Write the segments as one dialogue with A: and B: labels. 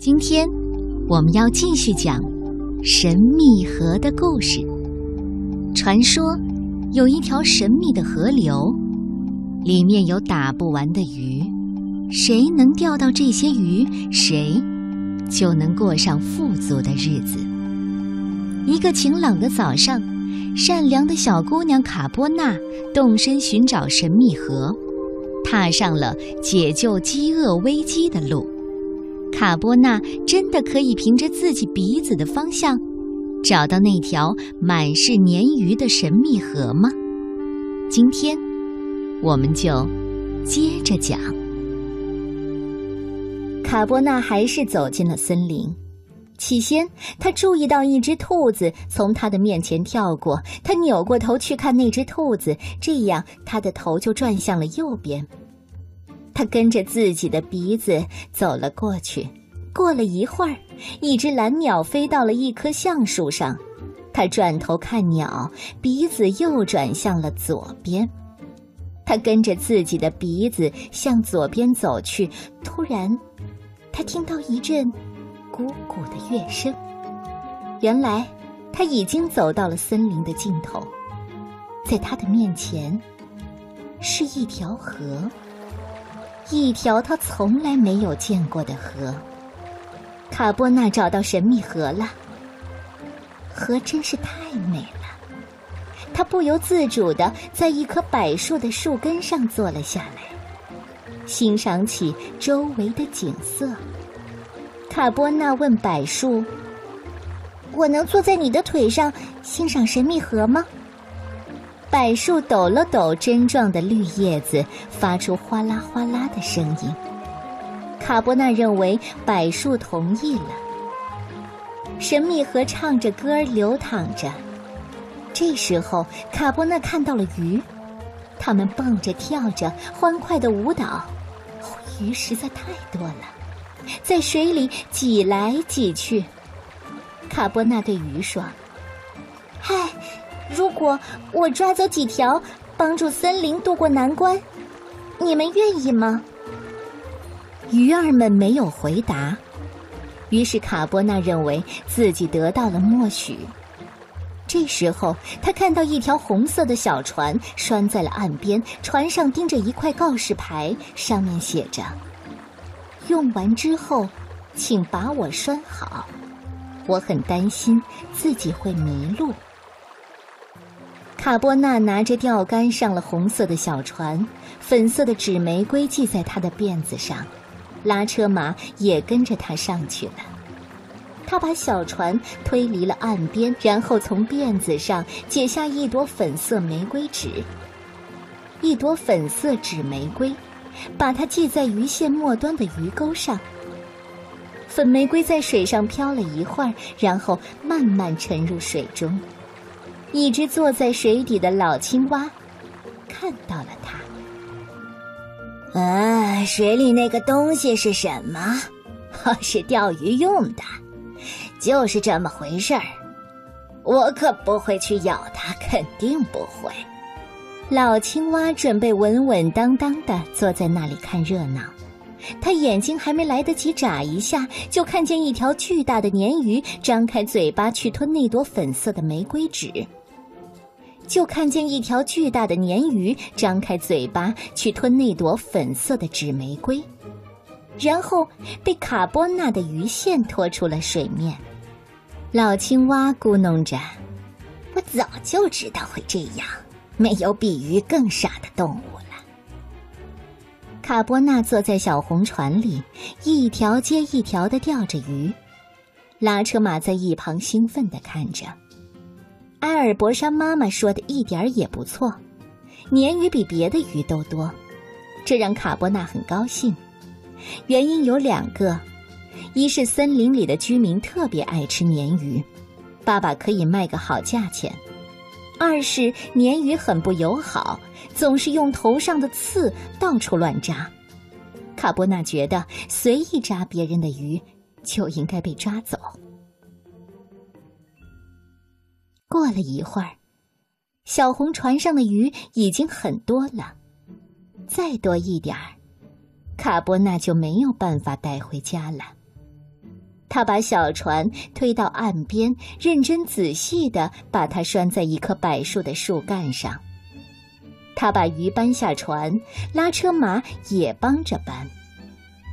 A: 今天我们要继续讲神秘河的故事。传说有一条神秘的河流，里面有打不完的鱼，谁能钓到这些鱼，谁就能过上富足的日子。一个晴朗的早上，善良的小姑娘卡波娜动身寻找神秘河，踏上了解救饥饿危机的路。卡波娜真的可以凭着自己鼻子的方向，找到那条满是鲶鱼的神秘河吗？今天，我们就接着讲。卡波娜还是走进了森林。起先，他注意到一只兔子从他的面前跳过，他扭过头去看那只兔子，这样他的头就转向了右边。他跟着自己的鼻子走了过去。过了一会儿，一只蓝鸟飞到了一棵橡树上。他转头看鸟，鼻子又转向了左边。他跟着自己的鼻子向左边走去。突然，他听到一阵汩汩的乐声。原来，他已经走到了森林的尽头。在他的面前，是一条河。一条他从来没有见过的河。卡波娜找到神秘河了。河真是太美了，他不由自主的在一棵柏树的树根上坐了下来，欣赏起周围的景色。卡波娜问柏树：“我能坐在你的腿上欣赏神秘河吗？”柏树抖了抖针状的绿叶子，发出哗啦哗啦的声音。卡波娜认为柏树同意了。神秘河唱着歌流淌着，这时候卡波娜看到了鱼，它们蹦着跳着，欢快的舞蹈。鱼实在太多了，在水里挤来挤去。卡波娜对鱼说：“嗨。”如果我抓走几条，帮助森林渡过难关，你们愿意吗？鱼儿们没有回答。于是卡波娜认为自己得到了默许。这时候，他看到一条红色的小船拴在了岸边，船上钉着一块告示牌，上面写着：“用完之后，请把我拴好。我很担心自己会迷路。”卡波娜拿着钓竿上了红色的小船，粉色的纸玫瑰系在他的辫子上，拉车马也跟着他上去了。他把小船推离了岸边，然后从辫子上解下一朵粉色玫瑰纸，一朵粉色纸玫瑰，把它系在鱼线末端的鱼钩上。粉玫瑰在水上漂了一会儿，然后慢慢沉入水中。一只坐在水底的老青蛙看到了它。
B: 啊，水里那个东西是什么？是钓鱼用的，就是这么回事儿。我可不会去咬它，肯定不会。
A: 老青蛙准备稳稳当当的坐在那里看热闹。他眼睛还没来得及眨一下，就看见一条巨大的鲶鱼张开嘴巴去吞那朵粉色的玫瑰纸。就看见一条巨大的鲶鱼张开嘴巴去吞那朵粉色的纸玫瑰，然后被卡波娜的鱼线拖出了水面。老青蛙咕哝着：“
B: 我早就知道会这样，没有比鱼更傻的动物了。”
A: 卡波娜坐在小红船里，一条接一条的钓着鱼，拉车马在一旁兴奋的看着。埃尔伯莎妈妈说的一点也不错，鲶鱼比别的鱼都多，这让卡波娜很高兴。原因有两个：一是森林里的居民特别爱吃鲶鱼，爸爸可以卖个好价钱；二是鲶鱼很不友好，总是用头上的刺到处乱扎。卡波娜觉得随意扎别人的鱼就应该被抓走。过了一会儿，小红船上的鱼已经很多了，再多一点儿，卡波娜就没有办法带回家了。他把小船推到岸边，认真仔细的把它拴在一棵柏树的树干上。他把鱼搬下船，拉车马也帮着搬。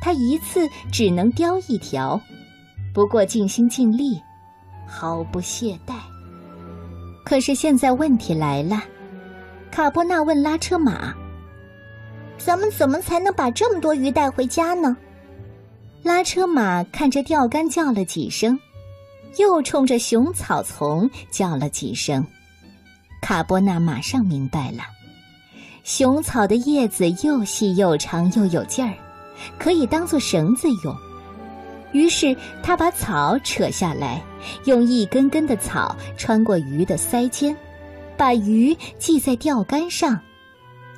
A: 他一次只能叼一条，不过尽心尽力，毫不懈怠。可是现在问题来了，卡波纳问拉车马：“
B: 咱们怎么才能把这么多鱼带回家呢？”
A: 拉车马看着钓竿叫了几声，又冲着熊草丛叫了几声。卡波纳马上明白了，熊草的叶子又细又长又有劲儿，可以当做绳子用。于是他把草扯下来，用一根根的草穿过鱼的腮尖，把鱼系在钓竿上。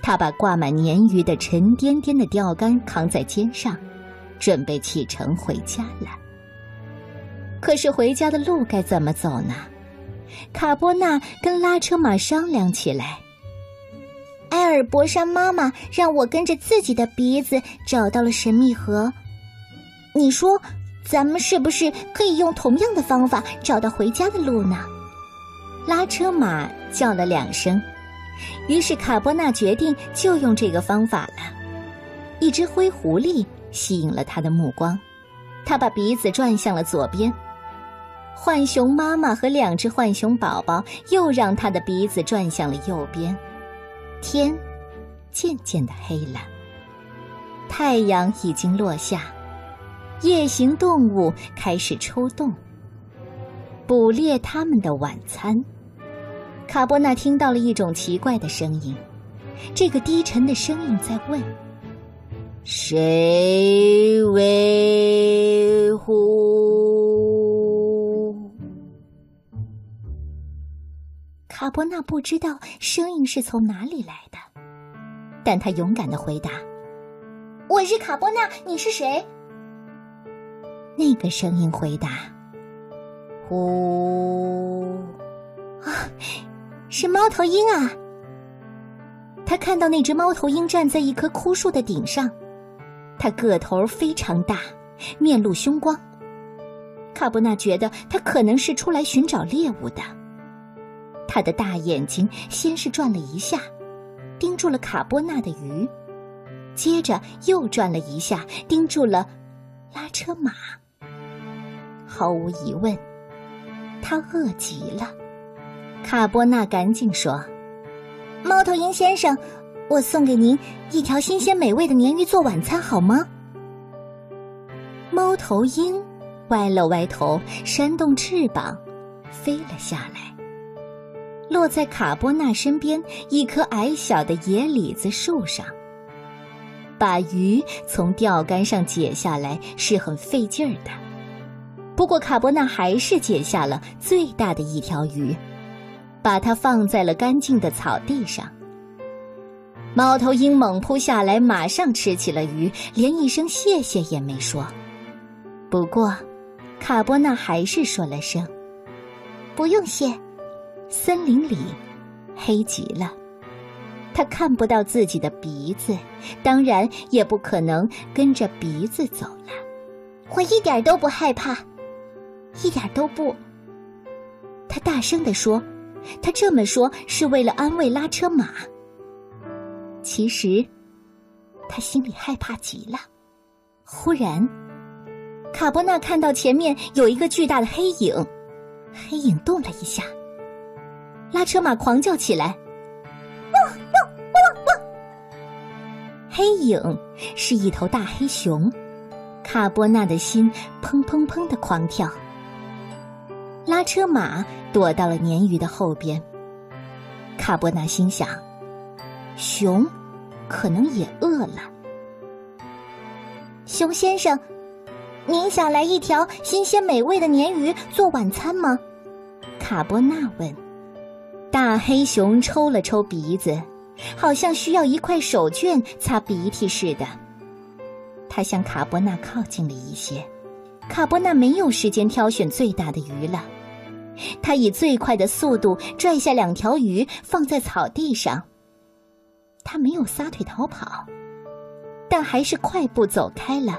A: 他把挂满鲶鱼的沉甸甸的钓竿扛在肩上。准备启程回家了。可是回家的路该怎么走呢？卡波纳跟拉车马商量起来。
B: 埃尔伯山妈妈让我跟着自己的鼻子找到了神秘河。你说，咱们是不是可以用同样的方法找到回家的路呢？
A: 拉车马叫了两声，于是卡波纳决定就用这个方法了。一只灰狐狸。吸引了他的目光，他把鼻子转向了左边。浣熊妈妈和两只浣熊宝宝又让他的鼻子转向了右边。天渐渐的黑了，太阳已经落下，夜行动物开始出动，捕猎他们的晚餐。卡波纳听到了一种奇怪的声音，这个低沉的声音在问。谁维护？卡波纳不知道声音是从哪里来的，但他勇敢的回答：“
B: 我是卡波纳，你是谁？”
A: 那个声音回答：“呼，
B: 啊，是猫头鹰啊！”
A: 他看到那只猫头鹰站在一棵枯树的顶上。它个头非常大，面露凶光。卡波纳觉得它可能是出来寻找猎物的。他的大眼睛先是转了一下，盯住了卡波纳的鱼，接着又转了一下，盯住了拉车马。毫无疑问，他饿极了。卡波纳赶紧说：“
B: 猫头鹰先生。”我送给您一条新鲜美味的鲶鱼做晚餐，好吗？
A: 猫头鹰歪了歪头，扇动翅膀，飞了下来，落在卡波纳身边一棵矮小的野李子树上。把鱼从钓竿上解下来是很费劲儿的，不过卡波纳还是解下了最大的一条鱼，把它放在了干净的草地上。猫头鹰猛扑下来，马上吃起了鱼，连一声谢谢也没说。不过，卡波纳还是说了声：“
B: 不用谢。”
A: 森林里黑极了，他看不到自己的鼻子，当然也不可能跟着鼻子走了。
B: 我一点都不害怕，一点都不。
A: 他大声地说：“他这么说是为了安慰拉车马。”其实，他心里害怕极了。忽然，卡波纳看到前面有一个巨大的黑影，黑影动了一下，拉车马狂叫起来：“汪汪汪汪！”黑影是一头大黑熊，卡波纳的心砰砰砰的狂跳。拉车马躲到了鲶鱼的后边，卡波纳心想。熊可能也饿了。
B: 熊先生，您想来一条新鲜美味的鲶鱼做晚餐吗？
A: 卡波纳问。大黑熊抽了抽鼻子，好像需要一块手绢擦鼻涕似的。他向卡波纳靠近了一些。卡波纳没有时间挑选最大的鱼了，他以最快的速度拽下两条鱼，放在草地上。他没有撒腿逃跑，但还是快步走开了。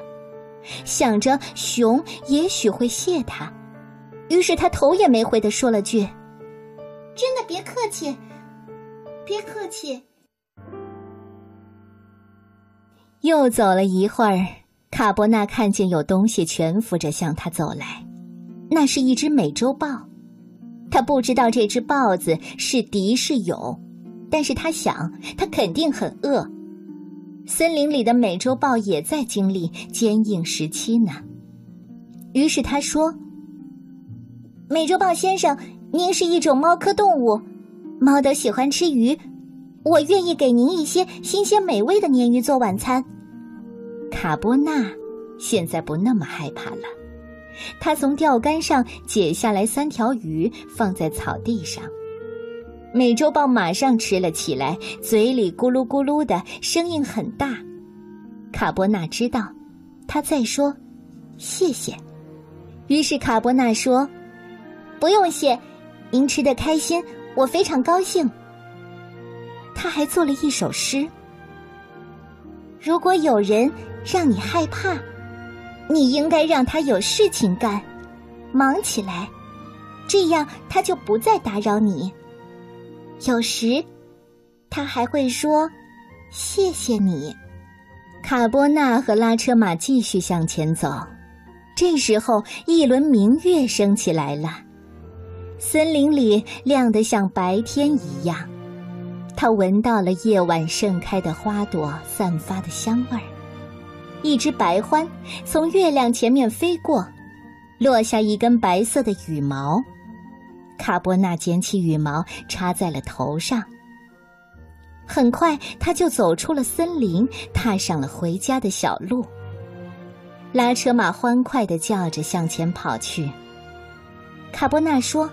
A: 想着熊也许会谢他，于是他头也没回的说了句：“
B: 真的别客气，别客气。”
A: 又走了一会儿，卡伯纳看见有东西蜷伏着向他走来，那是一只美洲豹。他不知道这只豹子是敌是友，但是他想，它肯定很饿。森林里的美洲豹也在经历坚硬时期呢。于是他说：“
B: 美洲豹先生，您是一种猫科动物，猫都喜欢吃鱼，我愿意给您一些新鲜美味的鲶鱼做晚餐。”
A: 卡波纳现在不那么害怕了，他从钓竿上解下来三条鱼，放在草地上。美洲豹马上吃了起来，嘴里咕噜咕噜的声音很大。卡波纳知道，他在说“谢谢”，于是卡波纳说：“
B: 不用谢，您吃的开心，我非常高兴。”
A: 他还做了一首诗：“
B: 如果有人。”让你害怕，你应该让他有事情干，忙起来，这样他就不再打扰你。有时，他还会说：“谢谢你。”
A: 卡波纳和拉车马继续向前走，这时候一轮明月升起来了，森林里亮得像白天一样。他闻到了夜晚盛开的花朵散发的香味儿。一只白獾从月亮前面飞过，落下一根白色的羽毛。卡波纳捡起羽毛插在了头上。很快，他就走出了森林，踏上了回家的小路。拉车马欢快的叫着向前跑去。
B: 卡波纳说：“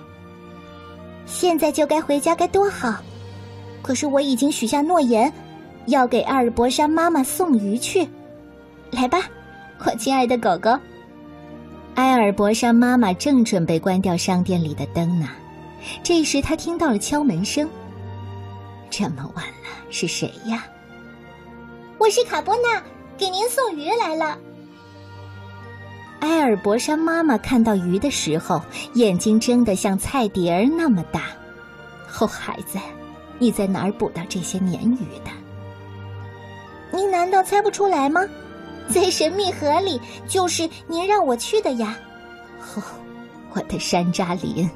B: 现在就该回家，该多好！可是我已经许下诺言，要给阿尔伯山妈妈送鱼去。”来吧，我亲爱的狗狗。
A: 埃尔伯山妈妈正准备关掉商店里的灯呢，这时她听到了敲门声。这么晚了，是谁呀？
B: 我是卡波纳，给您送鱼来了。
A: 埃尔伯山妈妈看到鱼的时候，眼睛睁得像菜碟儿那么大。哦，孩子，你在哪儿捕到这些鲶鱼的？
B: 您难道猜不出来吗？在神秘河里，就是您让我去的呀！
A: 哦，我的山楂林，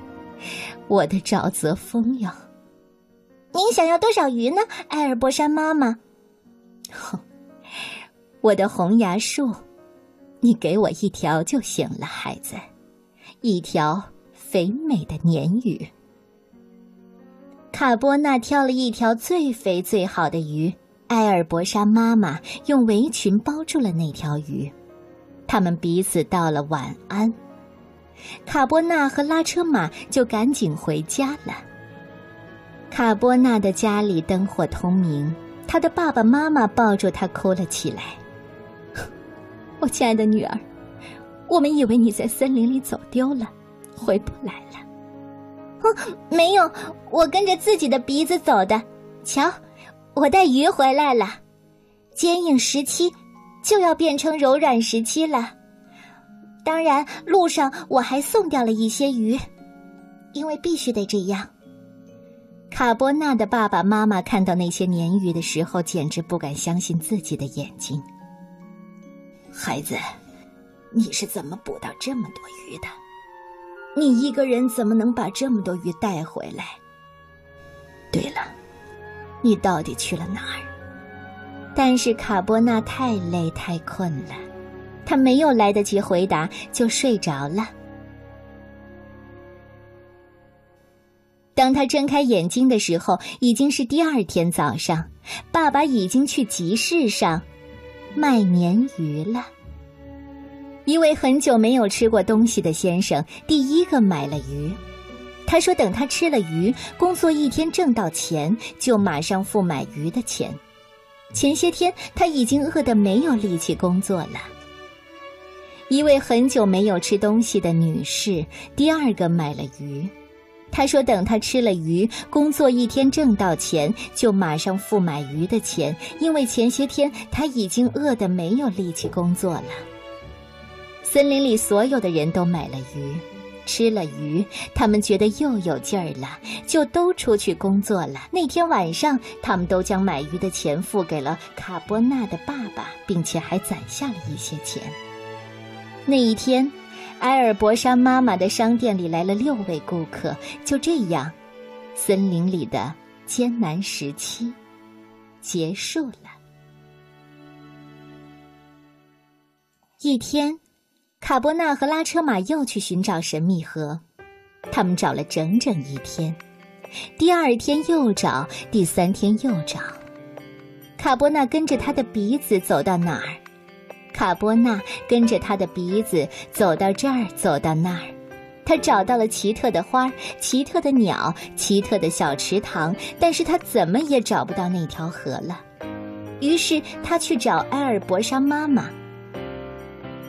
A: 我的沼泽风哟！
B: 您想要多少鱼呢，埃尔波山妈妈？
A: 哼，我的红芽树，你给我一条就行了，孩子，一条肥美的鲶鱼。卡波纳挑了一条最肥最好的鱼。埃尔伯莎妈妈用围裙包住了那条鱼，他们彼此道了晚安。卡波纳和拉车马就赶紧回家了。卡波纳的家里灯火通明，他的爸爸妈妈抱住他哭了起来。我亲爱的女儿，我们以为你在森林里走丢了，回不来了。
B: 哼，没有，我跟着自己的鼻子走的。瞧。我带鱼回来了，坚硬时期就要变成柔软时期了。当然，路上我还送掉了一些鱼，因为必须得这样。
A: 卡波纳的爸爸妈妈看到那些鲶鱼的时候，简直不敢相信自己的眼睛。孩子，你是怎么捕到这么多鱼的？你一个人怎么能把这么多鱼带回来？对了。你到底去了哪儿？但是卡波纳太累太困了，他没有来得及回答就睡着了。当他睁开眼睛的时候，已经是第二天早上。爸爸已经去集市上卖鲶鱼了。一位很久没有吃过东西的先生第一个买了鱼。他说：“等他吃了鱼，工作一天挣到钱，就马上付买鱼的钱。前些天他已经饿得没有力气工作了。”一位很久没有吃东西的女士第二个买了鱼。她说：“等他吃了鱼，工作一天挣到钱，就马上付买鱼的钱，因为前些天他已经饿得没有力气工作了。”森林里所有的人都买了鱼，吃了鱼，他们觉得又有劲儿了，就都出去工作了。那天晚上，他们都将买鱼的钱付给了卡波纳的爸爸，并且还攒下了一些钱。那一天，埃尔博莎妈妈的商店里来了六位顾客。就这样，森林里的艰难时期结束了。一天，卡波纳和拉车马又去寻找神秘河，他们找了整整一天。第二天又找，第三天又找。卡波纳跟着他的鼻子走到哪儿，卡波纳跟着他的鼻子走到这儿，走到那儿。他找到了奇特的花、奇特的鸟、奇特的小池塘，但是他怎么也找不到那条河了。于是他去找埃尔博莎妈妈。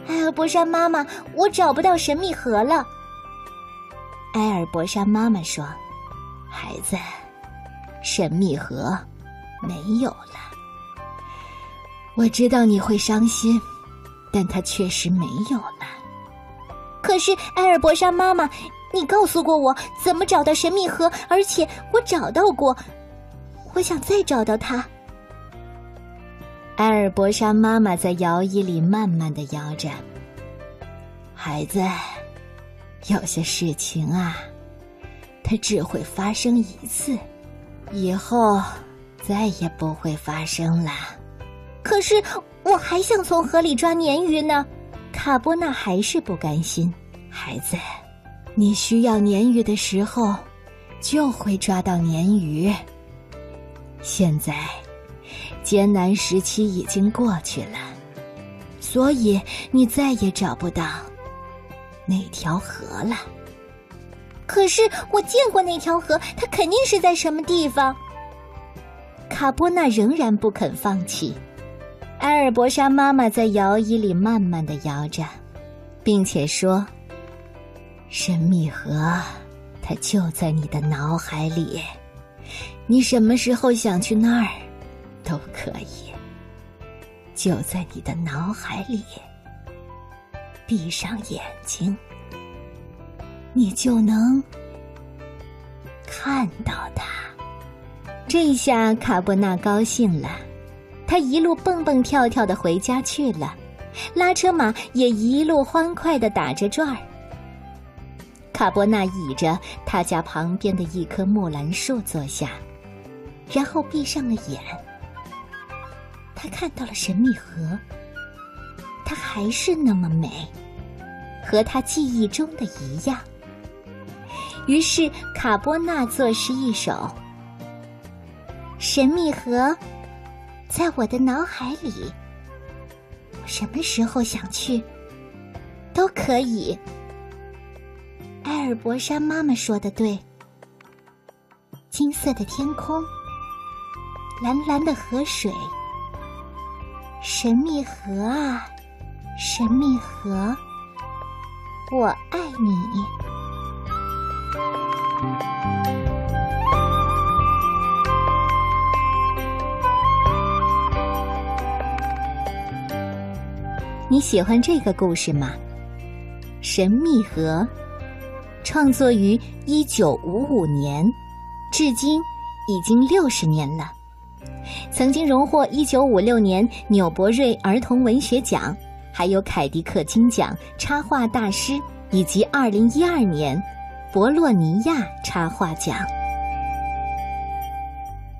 B: 埃尔博莎妈妈，我找不到神秘盒了。
A: 埃尔博莎妈妈说：“孩子，神秘盒没有了。我知道你会伤心，但它确实没有了。
B: 可是埃尔博莎妈妈，你告诉过我怎么找到神秘盒，而且我找到过。我想再找到它。”
A: 埃尔伯莎妈妈在摇椅里慢慢的摇着。孩子，有些事情啊，它只会发生一次，以后再也不会发生了。
B: 可是我还想从河里抓鲶鱼呢。
A: 卡波纳还是不甘心。孩子，你需要鲶鱼的时候，就会抓到鲶鱼。现在。艰难时期已经过去了，所以你再也找不到那条河了。
B: 可是我见过那条河，它肯定是在什么地方。
A: 卡波纳仍然不肯放弃。埃尔伯莎妈妈在摇椅里慢慢的摇着，并且说：“神秘河，它就在你的脑海里。你什么时候想去那儿？”都可以，就在你的脑海里。闭上眼睛，你就能看到它。这下卡波纳高兴了，他一路蹦蹦跳跳的回家去了，拉车马也一路欢快的打着转儿。卡波纳倚着他家旁边的一棵木兰树坐下，然后闭上了眼。他看到了神秘河，它还是那么美，和他记忆中的一样。于是卡波纳作诗一首：“
B: 神秘河，在我的脑海里，什么时候想去，都可以。”埃尔伯莎妈妈说的对，金色的天空，蓝蓝的河水。神秘河啊，神秘河，我爱你。
A: 你喜欢这个故事吗？神秘河，创作于一九五五年，至今已经六十年了。曾经荣获一九五六年纽伯瑞儿童文学奖，还有凯迪克金奖插画大师，以及二零一二年博洛尼亚插画奖。